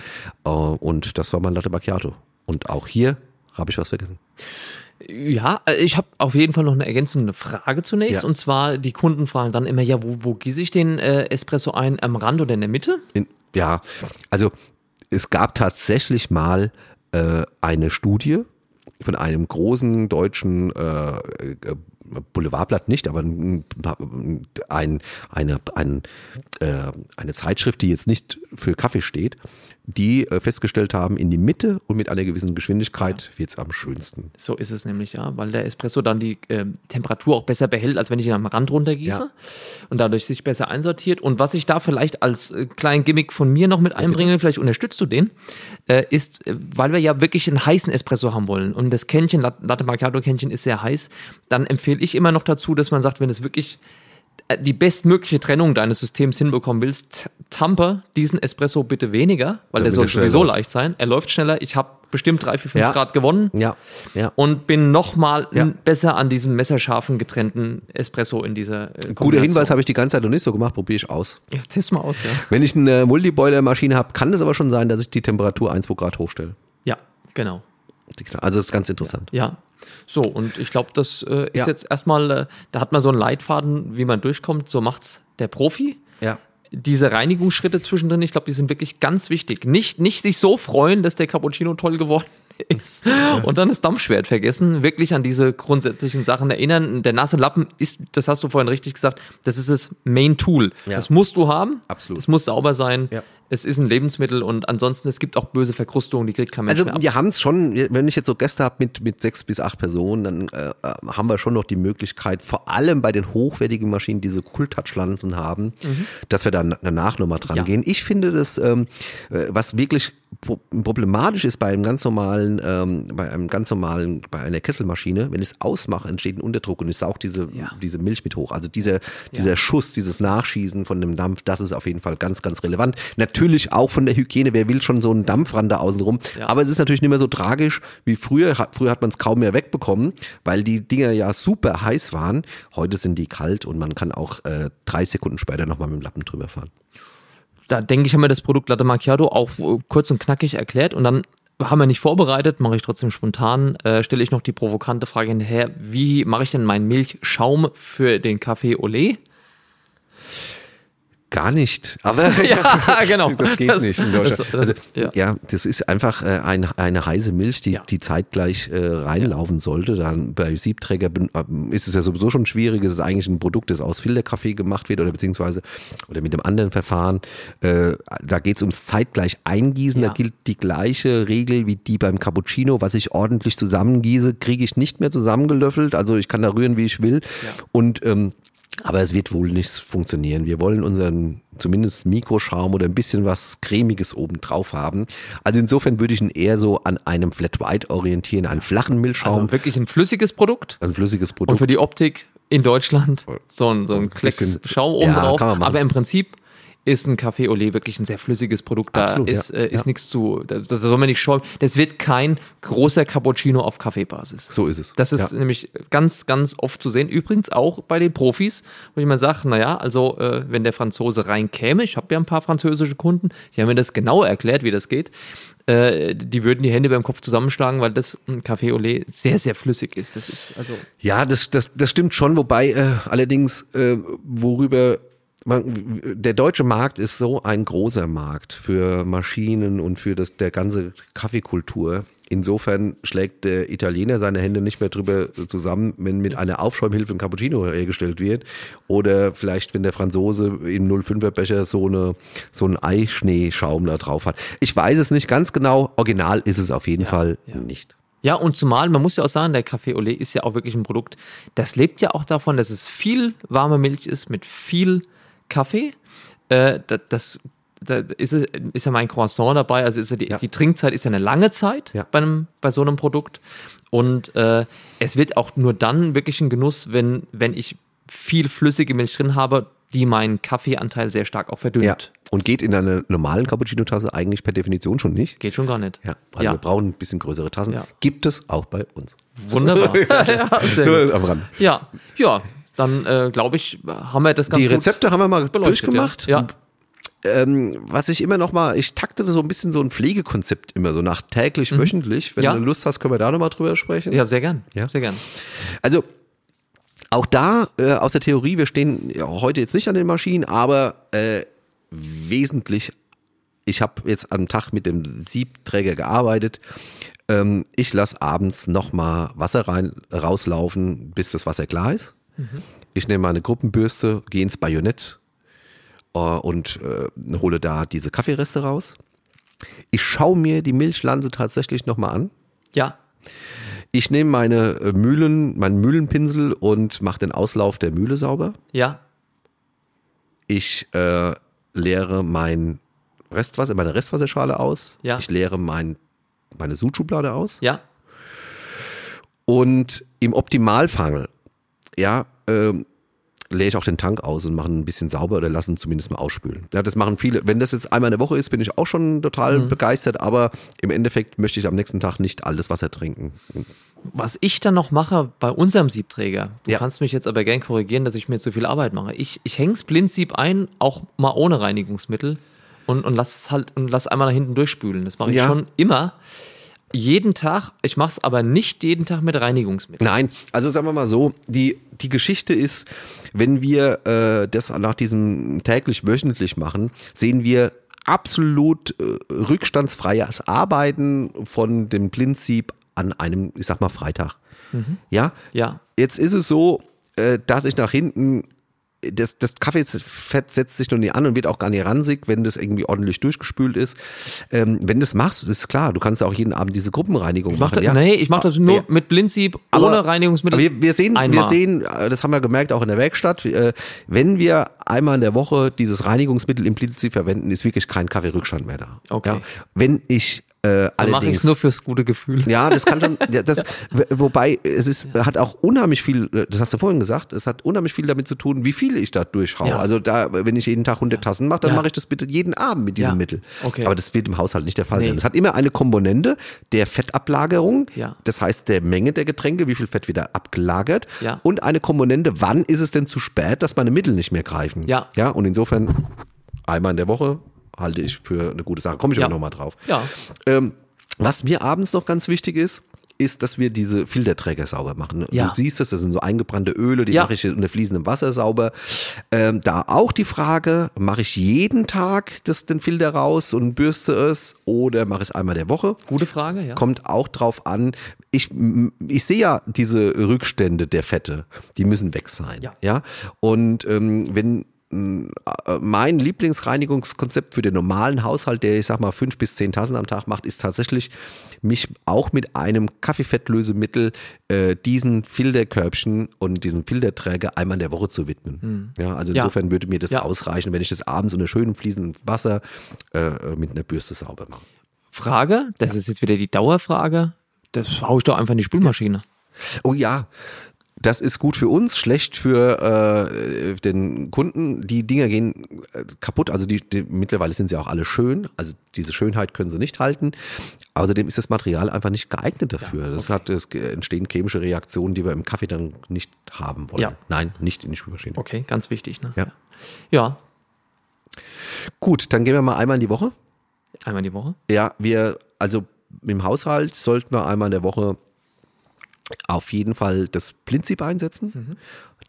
Äh, und das war mein Latte Macchiato. Und auch hier habe ich was vergessen. Ja, äh, ich habe auf jeden Fall noch eine ergänzende Frage zunächst. Ja. Und zwar, die Kunden fragen dann immer, ja, wo, wo gieße ich den äh, Espresso ein? Am Rand oder in der Mitte? In, ja, also es gab tatsächlich mal äh, eine Studie von einem großen deutschen äh, äh, Boulevardblatt nicht, aber ein, ein, eine, ein, äh, eine Zeitschrift, die jetzt nicht für Kaffee steht, die äh, festgestellt haben, in die Mitte und mit einer gewissen Geschwindigkeit wird's am schönsten. So ist es nämlich, ja, weil der Espresso dann die äh, Temperatur auch besser behält, als wenn ich ihn am Rand runtergieße Ja. und dadurch sich besser einsortiert. Und was ich da vielleicht als äh, kleinen Gimmick von mir noch mit einbringe, vielleicht unterstützt du den, äh, ist, äh, weil wir ja wirklich einen heißen Espresso haben wollen und das Kännchen, Lat- Latte Macchiato Kännchen ist sehr heiß, dann empfehle ich immer noch dazu, dass man sagt, wenn es wirklich die bestmögliche Trennung deines Systems hinbekommen willst, tamper diesen Espresso bitte weniger, weil der soll er sowieso läuft. leicht sein. Er läuft schneller. Ich habe bestimmt drei, vier, fünf Ja. Grad gewonnen Ja, ja. und bin nochmal Ja. besser an diesem messerscharfen getrennten Espresso in dieser äh, Guter Hinweis habe ich die ganze Zeit noch nicht so gemacht, probiere ich aus. Ja, test mal aus, ja. Wenn ich eine Multiboiler-Maschine habe, kann es aber schon sein, dass ich die Temperatur 1, 2 Grad hochstelle. Ja, genau. Also das ist ganz interessant. Ja. So, und ich glaube, das äh, ist Ja. jetzt erstmal, äh, da hat man so einen Leitfaden, wie man durchkommt. So macht's der Profi. Ja. Diese Reinigungsschritte zwischendrin, ich glaube, die sind wirklich ganz wichtig. Nicht, nicht sich so freuen, dass der Cappuccino toll geworden *laughs* ist und dann das Dampfschwert vergessen. Wirklich an diese grundsätzlichen Sachen erinnern. Der nasse Lappen ist, das hast du vorhin richtig gesagt, das ist das Main Tool. Ja. Das musst du haben. Absolut. Das muss sauber sein. Ja. Es ist ein Lebensmittel und ansonsten, es gibt auch böse Verkrustungen, die kriegt kein Mensch Also mehr ab. wir haben es schon, wenn ich jetzt so Gäste habe mit, mit sechs bis acht Personen, dann äh, äh, haben wir schon noch die Möglichkeit, vor allem bei den hochwertigen Maschinen, die diese Cool-Touch-Lanzen haben, dass wir da danach nochmal dran Ja. gehen. Ich finde das, ähm, äh, was wirklich problematisch ist bei einem ganz normalen, ähm, bei einem ganz normalen, bei einer Kesselmaschine, wenn ich es ausmache, entsteht ein Unterdruck und ich sauge diese, Ja. diese Milch mit hoch. Also dieser, dieser Schuss, dieses Nachschießen von dem Dampf, das ist auf jeden Fall ganz, ganz relevant. Natürlich auch von der Hygiene, wer will schon so einen Dampfrand da außenrum. Ja. Aber es ist natürlich nicht mehr so tragisch wie früher. Früher hat man es kaum mehr wegbekommen, weil die Dinger ja super heiß waren. Heute sind die kalt und man kann auch äh, drei Sekunden später nochmal mit dem Lappen drüber fahren. Da denke ich, haben wir das Produkt Latte Macchiato auch äh, kurz und knackig erklärt und dann haben wir nicht vorbereitet, mache ich trotzdem spontan, äh, stelle ich noch die provokante Frage hinterher, wie mache ich denn meinen Milchschaum für den Kaffee Olé? Gar nicht. Aber *laughs* Ja, *laughs* genau. das geht Das- nicht in Deutschland. das- das- also, ja. ja. das ist einfach äh, ein, eine heiße Milch, die, Ja. die zeitgleich äh, reinlaufen sollte. Dann bei Siebträger ähm, ist es ja sowieso schon schwierig. Es ist eigentlich ein Produkt, das aus Filterkaffee gemacht wird oder beziehungsweise oder mit dem anderen Verfahren. Äh, da geht es ums zeitgleich Eingießen. Da gilt die gleiche Regel wie die beim Cappuccino. Was ich ordentlich zusammengieße, kriege ich nicht mehr zusammengelöffelt. Also ich kann da rühren, wie ich will. Und ähm, aber es wird wohl nicht funktionieren. Wir wollen unseren zumindest Mikroschaum oder ein bisschen was Cremiges oben drauf haben. Also insofern würde ich ihn eher so an einem Flat White orientieren, einen flachen Milchschaum, Also wirklich ein flüssiges Produkt ein flüssiges und Produkt. für die Optik in Deutschland so ein, so ein Klecks Schaum oben Ja, drauf. Aber im Prinzip ist ein Café Olé wirklich ein sehr flüssiges Produkt. Da Absolut, ja. ist, äh, ist Ja. nichts zu, das, das soll man nicht schäumen. Das wird kein großer Cappuccino auf Kaffeebasis. so ist es. Das ist ja. nämlich ganz, ganz oft zu sehen. Übrigens auch bei den Profis, wo ich mal sage, naja, also äh, wenn der Franzose reinkäme, ich habe ja ein paar französische Kunden, die haben mir das genau erklärt, wie das geht, äh, die würden die Hände beim Kopf zusammenschlagen, weil das ein Café Olé sehr, sehr flüssig ist. Das ist also Ja, das, das, das stimmt schon, wobei äh, allerdings, äh, worüber man, der deutsche Markt ist so ein großer Markt für Maschinen und für das, der ganze Kaffeekultur. Insofern schlägt der Italiener seine Hände nicht mehr drüber zusammen, wenn mit einer Aufschäumhilfe ein Cappuccino hergestellt wird. Oder vielleicht, wenn der Franzose im 05er Becher so, eine, so einen Eischneeschaum da drauf hat. Ich weiß es nicht ganz genau. Original ist es auf jeden Fall nicht. Ja, und zumal, man muss ja auch sagen, der Café Olé ist ja auch wirklich ein Produkt, das lebt ja auch davon, dass es viel warme Milch ist mit viel Kaffee. Äh, das, das da ist, ist ja mein Croissant dabei, also ist ja die, Ja. die Trinkzeit ist ja eine lange Zeit Ja. bei, einem, bei so einem Produkt. Und äh, es wird auch nur dann wirklich ein Genuss, wenn, wenn ich viel flüssige Milch drin habe, die meinen Kaffeeanteil sehr stark auch verdünnt. Ja. Und geht in einer normalen Cappuccino-Tasse eigentlich per Definition schon nicht. Geht schon gar nicht. Ja, also Ja. wir brauchen ein bisschen größere Tassen. Ja. Gibt es auch bei uns. Wunderbar. *laughs* ja, sehr gut. Nur am Rand. Ja, ja, dann äh, glaube ich, haben wir das ganz Die Rezepte haben wir mal durchgemacht. Ja. Ähm, was ich immer noch mal, ich takte so ein bisschen so ein Pflegekonzept immer so nach täglich, wöchentlich. Wenn Mhm. Ja. du Lust hast, können wir da noch mal drüber sprechen. ja, sehr gern. Ja. Sehr gern. Also auch da äh, aus der Theorie, wir stehen ja, heute jetzt nicht an den Maschinen, aber äh, wesentlich, ich habe jetzt am Tag mit dem Siebträger gearbeitet. Ähm, ich lasse abends nochmal Wasser rein, rauslaufen, bis das Wasser klar ist. Ich nehme meine Gruppenbürste, gehe ins Bajonett äh, und äh, hole da diese Kaffeereste raus. Ich schaue mir die Milchlanze tatsächlich nochmal an. Ja, Ich nehme meine äh, Mühlen, meinen Mühlenpinsel und mache den Auslauf der Mühle sauber. ja, Ich äh, leere mein Restwasser, meine Restwasserschale aus. Ja. Ich leere mein, meine Sudschublade aus. ja, Und im Optimalfall, ja, ähm, leere ich auch den Tank aus und mache ein bisschen sauber oder lasse ihn zumindest mal ausspülen. Ja, das machen viele. Wenn das jetzt einmal in der Woche ist, bin ich auch schon total begeistert, aber im Endeffekt möchte ich am nächsten Tag nicht alles Wasser trinken. Was ich dann noch mache bei unserem Siebträger, du Ja. kannst mich jetzt aber gern korrigieren, dass ich mir zu viel Arbeit mache. Ich, ich hänge das Blindsieb ein, auch mal ohne Reinigungsmittel und, und lass es halt und lass einmal nach hinten durchspülen. Das mache ich Ja. schon immer. Jeden Tag, ich mache es aber nicht jeden Tag mit Reinigungsmittel. Nein, also sagen wir mal so, die, die Geschichte ist, wenn wir äh, das nach diesem täglich wöchentlich machen, sehen wir absolut äh, rückstandsfreies Arbeiten von dem Blindsieb an einem, ich sag mal, Freitag. Ja, Ja, jetzt ist es so, äh, dass ich nach hinten das, das Kaffeefett setzt sich noch nie an und wird auch gar nicht ransig, wenn das irgendwie ordentlich durchgespült ist. Ähm, wenn du das machst, ist klar, du kannst auch jeden Abend diese Gruppenreinigung machen. das, ja? Nee, ich mache das nur Ja. mit Blindsieb, Aber- ohne Reinigungsmittel. Wir, wir sehen, wir sehen, äh, das haben wir gemerkt auch in der Werkstatt, äh, wenn wir einmal in der Woche dieses Reinigungsmittel implizit verwenden, ist wirklich kein Kaffeerückstand mehr da. Okay. Ja? Wenn ich äh, Dann mache ich es nur fürs gute Gefühl. ja, das kann schon, ja, das, *laughs* wobei es ist, hat auch unheimlich viel, das hast du vorhin gesagt, es hat unheimlich viel damit zu tun, wie viel ich da durchhaue. Ja. Also da, wenn ich jeden Tag 100 Tassen mache, dann Ja. mache ich das bitte jeden Abend mit diesem. Mittel. Okay. Aber das wird im Haushalt nicht der Fall Nee. sein. Es hat immer eine Komponente der Fettablagerung, Ja. das heißt der Menge der Getränke, wie viel Fett wieder abgelagert Ja. und eine Komponente, wann ist es denn zu spät, dass meine Mittel nicht mehr greifen. Ja. Ja, und insofern einmal in der Woche halte ich für eine gute Sache. Komme ich Ja. aber nochmal drauf. Ja. Ähm, was mir abends noch ganz wichtig ist, ist, dass wir diese Filterträger sauber machen. Ja. Du siehst es, das sind so eingebrannte Öle, die Ja. mache ich unter fließendem Wasser sauber. Ähm, da auch die Frage, mache ich jeden Tag das, den Filter raus und bürste es oder mache ich es einmal der Woche? Gute Frage, ja. Kommt auch drauf an. Ich, ich sehe ja diese Rückstände der Fette, die müssen weg sein. Ja. ja? Und ähm, wenn mein Lieblingsreinigungskonzept für den normalen Haushalt, der ich sag mal fünf bis zehn Tassen am Tag macht, ist tatsächlich mich auch mit einem Kaffeefettlösemittel äh, diesen Filterkörbchen und diesem Filterträger einmal in der Woche zu widmen. Ja, also Hm. Ja. insofern würde mir das Ja. ausreichen, wenn ich das abends unter schönem fließendem Wasser äh, mit einer Bürste sauber mache. Frage, das ist jetzt wieder die Dauerfrage. Das hau ich doch einfach in die Spülmaschine. Oh ja, das ist gut für uns, schlecht für äh, den Kunden. Die Dinger gehen äh, kaputt. Also die, die, mittlerweile sind sie auch alle schön. Also diese Schönheit können sie nicht halten. Außerdem ist das Material einfach nicht geeignet dafür. Das hat es entstehen chemische Reaktionen, die wir im Kaffee dann nicht haben wollen. Ja. Nein, nicht in die Spülmaschine. Okay, ganz wichtig. Ne? Ja. ja, Gut, dann gehen wir mal einmal in die Woche. einmal die Woche. Ja, wir, also im Haushalt sollten wir einmal in der Woche auf jeden Fall das Prinzip einsetzen.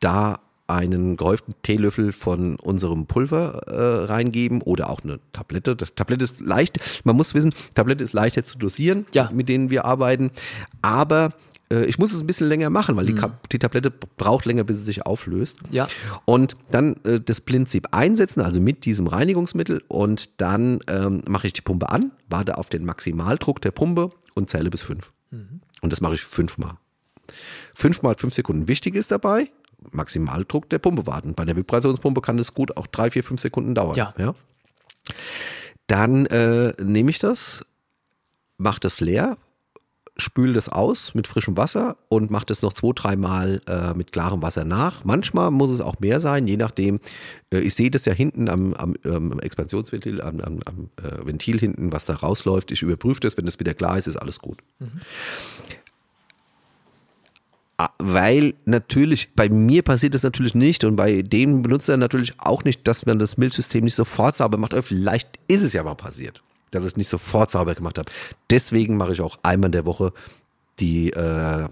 Da einen gehäuften Teelöffel von unserem Pulver äh, reingeben oder auch eine Tablette. Das Tablette ist leicht, man muss wissen, Tablette ist leichter zu dosieren, Ja. mit denen wir arbeiten. Aber äh, ich muss es ein bisschen länger machen, weil die, Kap- die Tablette braucht länger, bis sie sich auflöst. Ja. Und dann äh, das Prinzip einsetzen, also mit diesem Reinigungsmittel und dann ähm, mache ich die Pumpe an, warte auf den Maximaldruck der Pumpe und zähle bis fünf. Und das mache ich fünfmal. Fünfmal fünf Sekunden. Wichtig ist dabei, Maximaldruck der Pumpe warten. Bei der Vibrationspumpe kann das gut auch drei, vier, fünf Sekunden dauern. Ja. Dann äh, nehme ich das, mache das leer, spüle das aus mit frischem Wasser und mache das noch zwei, dreimal äh, mit klarem Wasser nach. Manchmal muss es auch mehr sein, je nachdem. Äh, ich sehe das ja hinten am, am ähm, Expansionsventil, am, am, am äh, Ventil hinten, was da rausläuft. Ich überprüfe das, wenn das wieder klar ist, ist alles gut. Ah, Weil natürlich, bei mir passiert das natürlich nicht und bei den Benutzern natürlich auch nicht, dass man das Milchsystem nicht sofort sauber macht. Aber vielleicht ist es ja mal passiert, dass ich es nicht sofort sauber gemacht habe. Deswegen mache ich auch einmal in der Woche die, äh,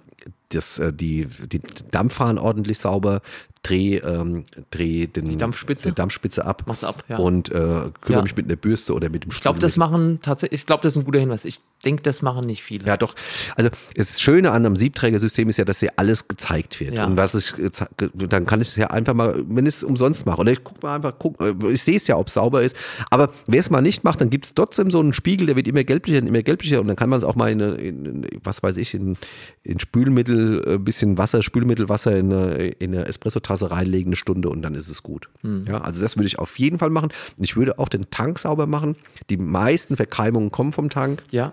das, äh, die, die Dampfhahn ordentlich sauber, dreh, ähm, dreh den, Dampfspitze? die Dampfspitze ab Machst du ab, ja. und äh, kümmere Ja. mich mit einer Bürste oder mit dem Ich glaube, das machen tatsächlich, ich glaube, das ist ein guter Hinweis. Ich denke, das machen nicht viele. Ja, doch. Also das Schöne an einem Siebträgersystem ist ja, dass hier alles gezeigt wird. Ja. Und das ist, dann kann ich es ja einfach mal, wenn ich es umsonst mache. Oder ich guck mal einfach, guck, ich sehe es ja, ob es sauber ist. Aber wer es mal nicht macht, dann gibt es trotzdem so einen Spiegel, der wird immer gelblicher und immer gelblicher. Und dann kann man es auch mal in, in, in, was weiß ich, in, in Spülmittel, ein bisschen Wasser, Spülmittelwasser in eine, in eine Espressotasse reinlegen, eine Stunde und dann ist es gut. Ja, also das würde ich auf jeden Fall machen. Und ich würde auch den Tank sauber machen. Die meisten Verkeimungen kommen vom Tank Ja.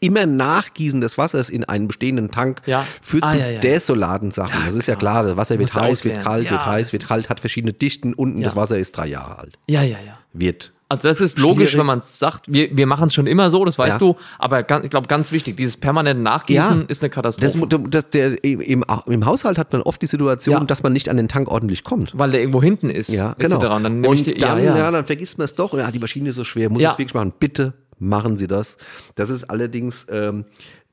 immer Nachgießen des Wassers in einen bestehenden Tank Ja. führt Ah, zu ja, ja. desolaten Sachen. Das ist ja klar. klar, das Wasser wird heiß, wird kalt, wird heiß, wird kalt, hat verschiedene Dichten. Unten das Wasser ist drei Jahre alt. Ja, ja, ja. Wird. Also das ist logisch, Schwierig. wenn man es sagt. Wir, wir machen es schon immer so, das weißt Ja. du. Aber ganz, ich glaube, ganz wichtig, dieses permanente Nachgießen Ja. ist eine Das, Katastrophe. das, der, im, Im Haushalt hat man oft die Situation, Ja. dass man nicht an den Tank ordentlich kommt. weil der irgendwo hinten ist. Ja, etc. genau. Und dann, und ich dann, ja, dann vergisst man es doch. Ja, die Maschine ist so schwer, muss Ja. es wirklich machen. Bitte machen Sie das. Das ist allerdings ähm,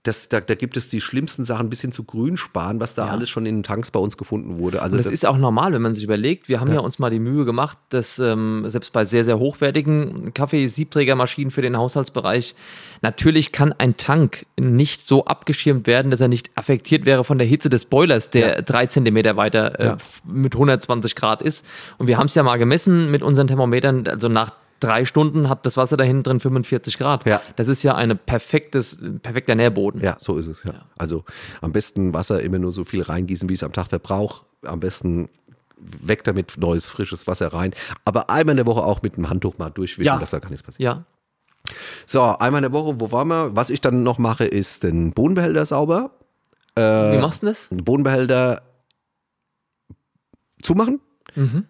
Das, da, da gibt es die schlimmsten Sachen bis hin zu Grünsparen, was da Ja. alles schon in den Tanks bei uns gefunden wurde. Also Und das, ist auch normal, wenn man sich überlegt. Wir haben ja, uns mal die Mühe gemacht, dass ähm, selbst bei sehr, sehr hochwertigen Kaffee-Siebträgermaschinen für den Haushaltsbereich, natürlich kann ein Tank nicht so abgeschirmt werden, dass er nicht affektiert wäre von der Hitze des Boilers, der drei Zentimeter weiter äh, Ja. mit 120 Grad ist. Und wir haben es ja mal gemessen mit unseren Thermometern, also nach drei Stunden hat das Wasser da hinten drin 45 Grad. Ja. Das ist ja ein perfektes, perfekter Nährboden. Ja, so ist es. Ja. Also am besten Wasser immer nur so viel reingießen, wie es am Tag verbraucht. Am besten weg damit, neues, frisches Wasser rein. Aber einmal in der Woche auch mit einem Handtuch mal durchwischen, Ja. dass da gar nichts passiert. Ja, So, einmal in der Woche, wo waren wir? Was ich dann noch mache, ist den Bodenbehälter sauber. wie machst du das? Den Bodenbehälter zumachen,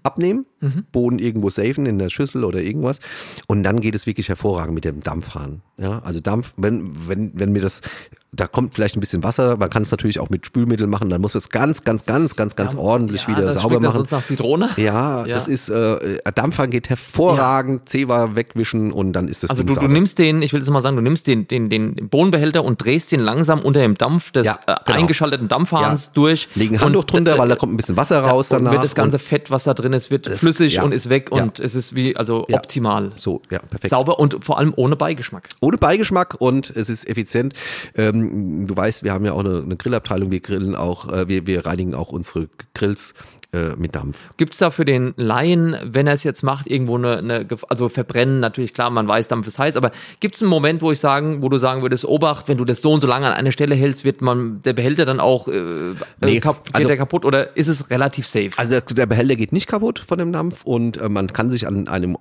abnehmen, Boden irgendwo safen in der Schüssel oder irgendwas. Und dann geht es wirklich hervorragend mit dem Dampfhahn. Ja, also Dampf, wenn, wenn, wenn mir das, da kommt vielleicht ein bisschen Wasser, man kann es natürlich auch mit Spülmittel machen, dann muss man es ganz, ganz, ganz, ganz, ganz ordentlich ja, wieder das sauber das machen. sonst nach Zitrone. Ja, Ja. das ist, äh, Dampfhahn geht hervorragend, Zewa wegwischen und dann ist das Also Ding du, du nimmst den, ich will jetzt mal sagen, du nimmst den, den, den Bodenbehälter und drehst den langsam unter dem Dampf des Ja, äh, genau. eingeschalteten Dampfhahns Ja. durch. Legen Handtuch drunter, äh, weil da kommt ein bisschen Wasser raus danach. wird das ganze Fett, was da drin ist, wird Das- flüssig ja. und ist weg Ja. und es ist wie, also Ja. optimal. so, ja, perfekt. Sauber und vor allem ohne Beigeschmack. Ohne Beigeschmack und es ist effizient. Ähm, du weißt, wir haben ja auch eine, eine Grillabteilung, wir grillen auch, äh, wir, wir reinigen auch unsere Grills äh, mit Dampf. Gibt es da für den Laien, wenn er es jetzt macht, irgendwo eine, eine also verbrennen, natürlich klar, man weiß, Dampf ist heiß, aber gibt es einen Moment, wo ich sagen, wo du sagen würdest, Obacht, wenn du das so und so lange an einer Stelle hältst, wird man der Behälter dann auch äh, Nee, äh, kap geht also- der kaputt oder ist es relativ safe? Also der Behälter geht nicht kaputt von dem Dampf und äh, man kann sich an einem,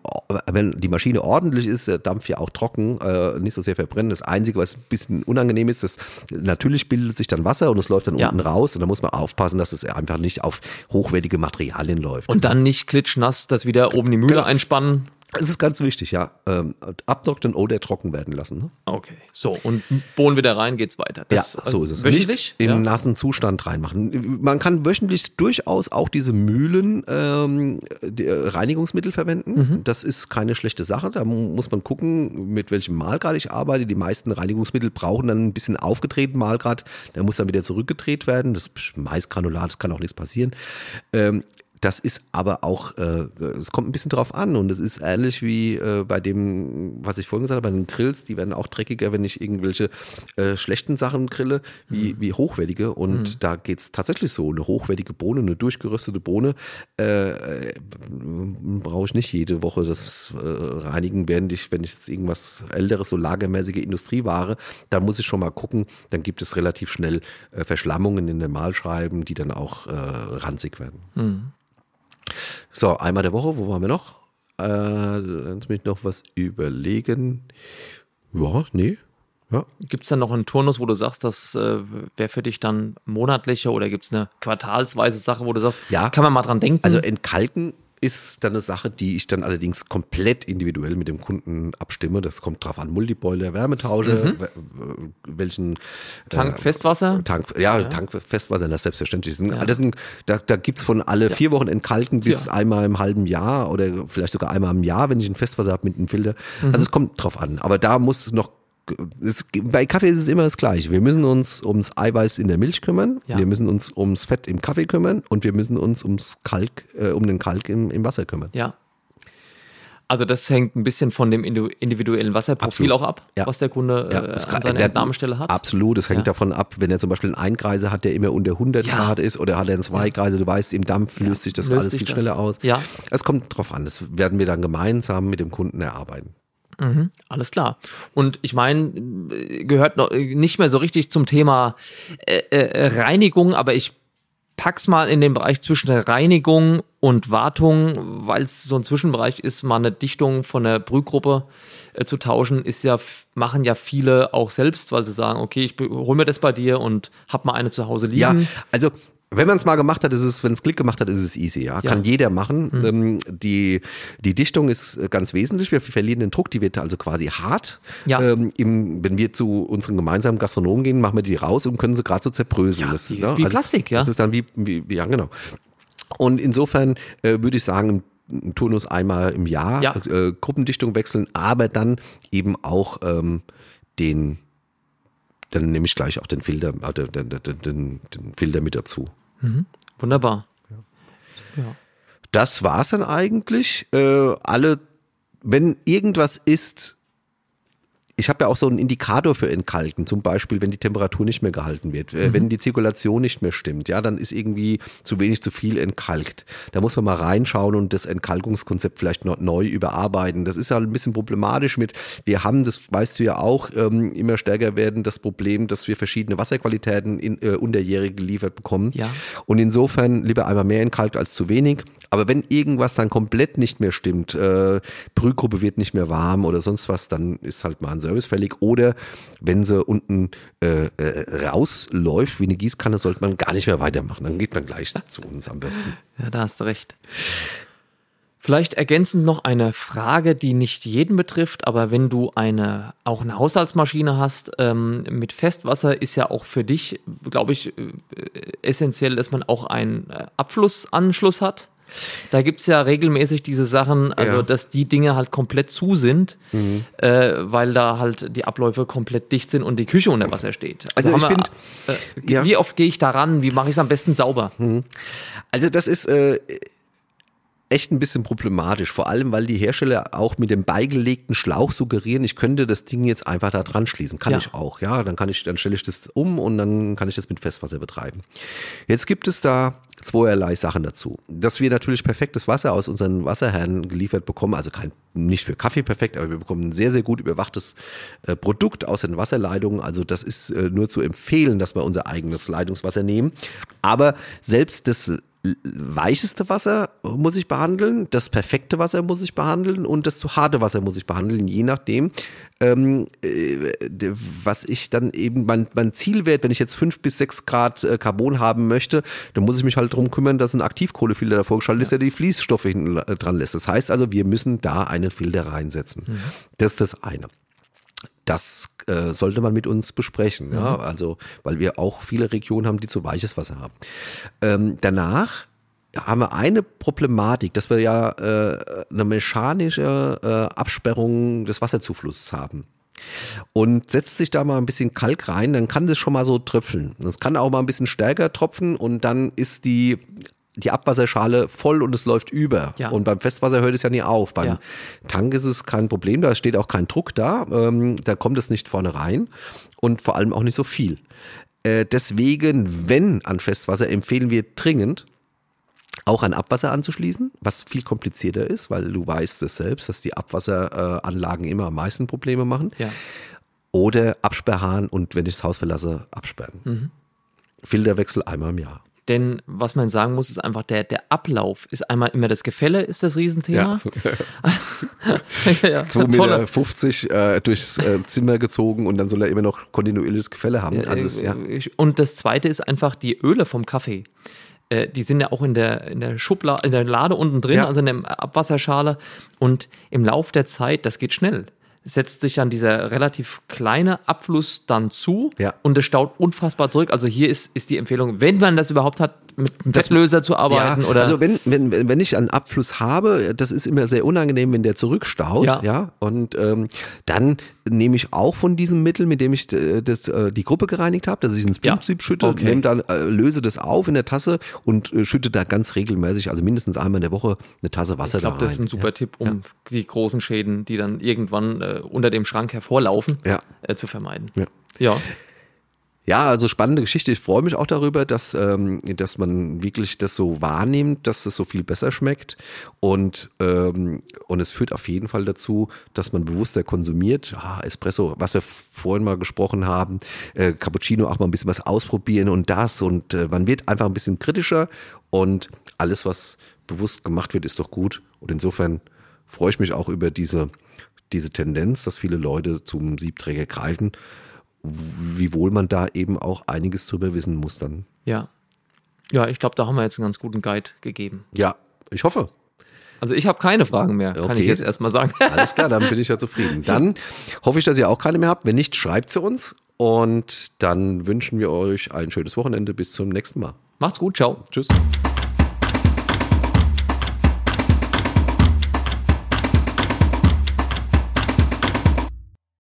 wenn die Maschine ordentlich ist, der Dampf ja auch trocken, äh, nicht so sehr verbrennen. Das Einzige, was ein bisschen unangenehm ist, das natürlich bildet sich dann Wasser und es läuft dann Ja. unten raus und da muss man aufpassen, dass es einfach nicht auf hochwertige Materialien läuft. Und dann nicht klitschnass, das wieder oben die Mühle Genau. einspannen. Das ist ganz wichtig, ja. Ähm, abtrocknen oder trocken werden lassen. Ne? Okay. So, und Bohnen wieder rein, geht's weiter. Das, ja, so ist es. Wöchentlich? Nicht im ja. nassen Zustand reinmachen. Man kann wöchentlich durchaus auch diese Mühlen ähm, die, äh, Reinigungsmittel verwenden. Mhm. Das ist keine schlechte Sache. Da mu- muss man gucken, mit welchem Mahlgrad ich arbeite. Die meisten Reinigungsmittel brauchen dann ein bisschen aufgedrehten Mahlgrad. Der muss dann wieder zurückgedreht werden. Das ist Maisgranulat, das kann auch nichts passieren. Ähm, das ist aber auch, äh, es kommt ein bisschen drauf an und es ist ähnlich wie äh, bei dem, was ich vorhin gesagt habe, bei den Grills, die werden auch dreckiger, wenn ich irgendwelche äh, schlechten Sachen grille, wie, wie hochwertige und da geht's tatsächlich so, eine hochwertige Bohne, eine durchgeröstete Bohne, äh, äh, brauche ich nicht jede Woche. Das äh, reinigen, während ich, wenn ich jetzt irgendwas älteres, so lagermäßige Industrieware, dann muss ich schon mal gucken, dann gibt es relativ schnell äh, Verschlammungen in den Mahlscheiben, die dann auch äh, ranzig werden. So, einmal der Woche, wo waren wir noch? Äh, lass mich noch was überlegen. Ja, nee. Ja. Gibt es dann noch einen Turnus, wo du sagst, das äh, wäre für dich dann monatliche oder gibt es eine quartalsweise Sache, wo du sagst, Ja. kann man mal dran denken? Also entkalken ist dann eine Sache, die ich dann allerdings komplett individuell mit dem Kunden abstimme. Das kommt drauf an, Multiboiler, Wärmetausche, w- w- welchen Tank Festwasser? Tank, ja, Tank Festwasser, das ist selbstverständlich. Sind, das sind, da da gibt's von alle vier Wochen entkalken bis Ja. einmal im halben Jahr oder vielleicht sogar einmal im Jahr, wenn ich ein Festwasser habe mit einem Filter. Mhm. Also es kommt drauf an. Aber da muss noch es, bei Kaffee ist es immer das Gleiche. Wir müssen uns ums Eiweiß in der Milch kümmern, Ja. wir müssen uns ums Fett im Kaffee kümmern und wir müssen uns ums Kalk, äh, um den Kalk im, im Wasser kümmern. Ja. Also das hängt ein bisschen von dem individuellen Wasserprofil Absolut. auch ab, Ja. was der Kunde Ja, äh, das an seiner der- Entnahmestelle hat. Absolut, es hängt Ja. davon ab, wenn er zum Beispiel einen Einkreise hat, der immer unter 100 Ja. Grad ist oder hat er einen Zweikreise, du weißt, im Dampf löst sich das löst alles viel das. schneller aus. Ja. Es kommt drauf an, das werden wir dann gemeinsam mit dem Kunden erarbeiten. Alles klar. Und ich meine, äh, gehört noch äh, nicht mehr so richtig zum Thema äh, äh, Reinigung, aber ich pack's mal in den Bereich zwischen Reinigung und Wartung, weil es so ein Zwischenbereich ist, mal eine Dichtung von der Brühgruppe äh, zu tauschen, ist ja, machen ja viele auch selbst, weil sie sagen, okay, ich hol mir das bei dir und hab mal eine zu Hause liegen. Ja, also wenn man es mal gemacht hat, ist es, wenn es Klick gemacht hat, ist es easy, ja. Ja. Kann jeder machen. Ähm, die, die Dichtung ist äh, ganz wesentlich. Wir verlieren den Druck, die wird also quasi hart. Ja. Ähm, im, wenn wir zu unseren gemeinsamen Gastronomen gehen, machen wir die raus und können sie gerade so zerbröseln. Ja, Das, die ist wie Plastik, ja. Das ist dann wie, wie, ja genau. Und insofern äh, würde ich sagen, ein Turnus einmal im Jahr, Ja. äh, Gruppendichtung wechseln, aber dann eben auch ähm, den dann nehme ich gleich auch den Filter, äh, den, den, den, den Filter mit dazu. Wunderbar. Ja. Das war's dann eigentlich. Äh, alle, wenn irgendwas ist, ich habe ja auch so einen Indikator für Entkalken, zum Beispiel, wenn die Temperatur nicht mehr gehalten wird, äh, wenn die Zirkulation nicht mehr stimmt, ja, dann ist irgendwie zu wenig, zu viel entkalkt. Da muss man mal reinschauen und das Entkalkungskonzept vielleicht noch neu überarbeiten. Das ist ja ein bisschen problematisch mit, wir haben, das weißt du ja auch, ähm, immer stärker werden das Problem, dass wir verschiedene Wasserqualitäten in, äh, unterjährig geliefert bekommen. Ja. Und insofern lieber einmal mehr entkalkt als zu wenig. Aber wenn irgendwas dann komplett nicht mehr stimmt, äh, Brühgruppe wird nicht mehr warm oder sonst was, dann ist halt mal ein Service fällig. Oder wenn sie unten äh, äh, rausläuft wie eine Gießkanne, sollte man gar nicht mehr weitermachen. Dann geht man gleich zu uns am besten. Ja, da hast du recht. Vielleicht ergänzend noch eine Frage, die nicht jeden betrifft, aber wenn du eine auch eine Haushaltsmaschine hast ähm, mit Festwasser, ist ja auch für dich, glaube ich, äh, essentiell, dass man auch einen äh, Abflussanschluss hat. Da gibt es ja regelmäßig diese Sachen, also Ja. dass die Dinge halt komplett zu sind, äh, weil da halt die Abläufe komplett dicht sind und die Küche unter Wasser steht. Also ich haben wir- find, äh, ja. wie oft gehe ich daran? Wie mache ich es am besten sauber? Also das ist äh, echt ein bisschen problematisch, vor allem weil die Hersteller auch mit dem beigelegten Schlauch suggerieren, ich könnte das Ding jetzt einfach da dran schließen. Kann Ja. ich auch, ja. Dann kann ich, dann stelle ich das um und dann kann ich das mit Festwasser betreiben. Jetzt gibt es da zweierlei Sachen dazu. Dass wir natürlich perfektes Wasser aus unseren Wasserhähnen geliefert bekommen, also kein, nicht für Kaffee perfekt, aber wir bekommen ein sehr, sehr gut überwachtes äh, Produkt aus den Wasserleitungen. Also das ist äh, nur zu empfehlen, dass wir unser eigenes Leitungswasser nehmen. Aber selbst das weicheste Wasser muss ich behandeln, das perfekte Wasser muss ich behandeln und das zu harte Wasser muss ich behandeln, je nachdem, ähm, äh, was ich dann eben, mein, mein Zielwert, wenn ich jetzt fünf bis sechs Grad äh, Carbon haben möchte, dann muss ich mich halt darum kümmern, dass ein Aktivkohlefilter davor geschaltet ist, der die Fließstoffe hinten dran lässt. Das heißt also, wir müssen da einen Filter reinsetzen. Das ist das eine. Das äh, sollte man mit uns besprechen, ja, also weil wir auch viele Regionen haben, die zu weiches Wasser haben. Ähm, danach haben wir eine Problematik, dass wir ja äh, eine mechanische äh, Absperrung des Wasserzuflusses haben. Und setzt sich da mal ein bisschen Kalk rein, dann kann das schon mal so tröpfeln. Das kann auch mal ein bisschen stärker tropfen und dann ist die, die Abwasserschale voll und es läuft über. Ja. Und beim Festwasser hört es ja nie auf. Beim Ja. Tank ist es kein Problem, da steht auch kein Druck da, ähm, da kommt es nicht vorne rein und vor allem auch nicht so viel. Äh, deswegen, wenn an Festwasser, empfehlen wir dringend, auch an Abwasser anzuschließen, was viel komplizierter ist, weil du weißt es selbst, dass die Abwasseranlagen immer am meisten Probleme machen. Ja. Oder Absperrhahn und wenn ich das Haus verlasse, absperren. Filterwechsel einmal im Jahr. Denn was man sagen muss, ist einfach, der, der Ablauf ist einmal immer das Gefälle, ist das Riesenthema. Ja, *laughs* ja. 2,50 Meter äh, durchs äh, Zimmer gezogen und dann soll er immer noch kontinuierliches Gefälle haben. Also es, ja. Ich- Und das zweite ist einfach die Öle vom Kaffee. Äh, Die sind ja auch in der, in der Schublade, in der Lade unten drin, Ja. also in der Abwasserschale. Und im Lauf der Zeit, das geht schnell, setzt sich dann dieser relativ kleine Abfluss dann zu Ja. und es staut unfassbar zurück. Also hier ist, ist die Empfehlung, wenn man das überhaupt hat, mit einem Fettlöser zu arbeiten Ja, oder also wenn, wenn, wenn ich einen Abfluss habe, das ist immer sehr unangenehm, wenn der zurückstaut, Ja. ja, und ähm, dann nehme ich auch von diesem Mittel, mit dem ich äh, das, äh, die Gruppe gereinigt habe, dass ich ins Ja. Prinzip schütte, Okay. nehme dann, äh, löse das auf in der Tasse und schütte da ganz regelmäßig, also mindestens einmal in der Woche, eine Tasse Wasser Ich glaube, da rein. das ist ein super Tipp, um die großen Schäden, die dann irgendwann äh, unter dem Schrank hervorlaufen, Ja. äh, zu vermeiden. Ja. Ja. Also spannende Geschichte. Ich freue mich auch darüber, dass, ähm, dass man wirklich das so wahrnimmt, dass es so viel besser schmeckt. Und, ähm, und es führt auf jeden Fall dazu, dass man bewusster konsumiert. Ah, Espresso, was wir vorhin mal gesprochen haben, äh, Cappuccino auch mal ein bisschen was ausprobieren und das. Und äh, man wird einfach ein bisschen kritischer. Und alles, was bewusst gemacht wird, ist doch gut. Und insofern freue ich mich auch über diese, diese Tendenz, dass viele Leute zum Siebträger greifen wiewohl man da eben auch einiges drüber wissen muss dann. Ja. Ja, ich glaube, da haben wir jetzt einen ganz guten Guide gegeben. Ja, ich hoffe. Also ich habe keine Fragen mehr, kann Okay. ich jetzt erstmal sagen. *laughs* Alles klar, dann bin ich ja zufrieden. Dann hoffe ich, dass ihr auch keine mehr habt. Wenn nicht, schreibt sie uns. Und dann wünschen wir euch ein schönes Wochenende. Bis zum nächsten Mal. Macht's gut, ciao. Tschüss.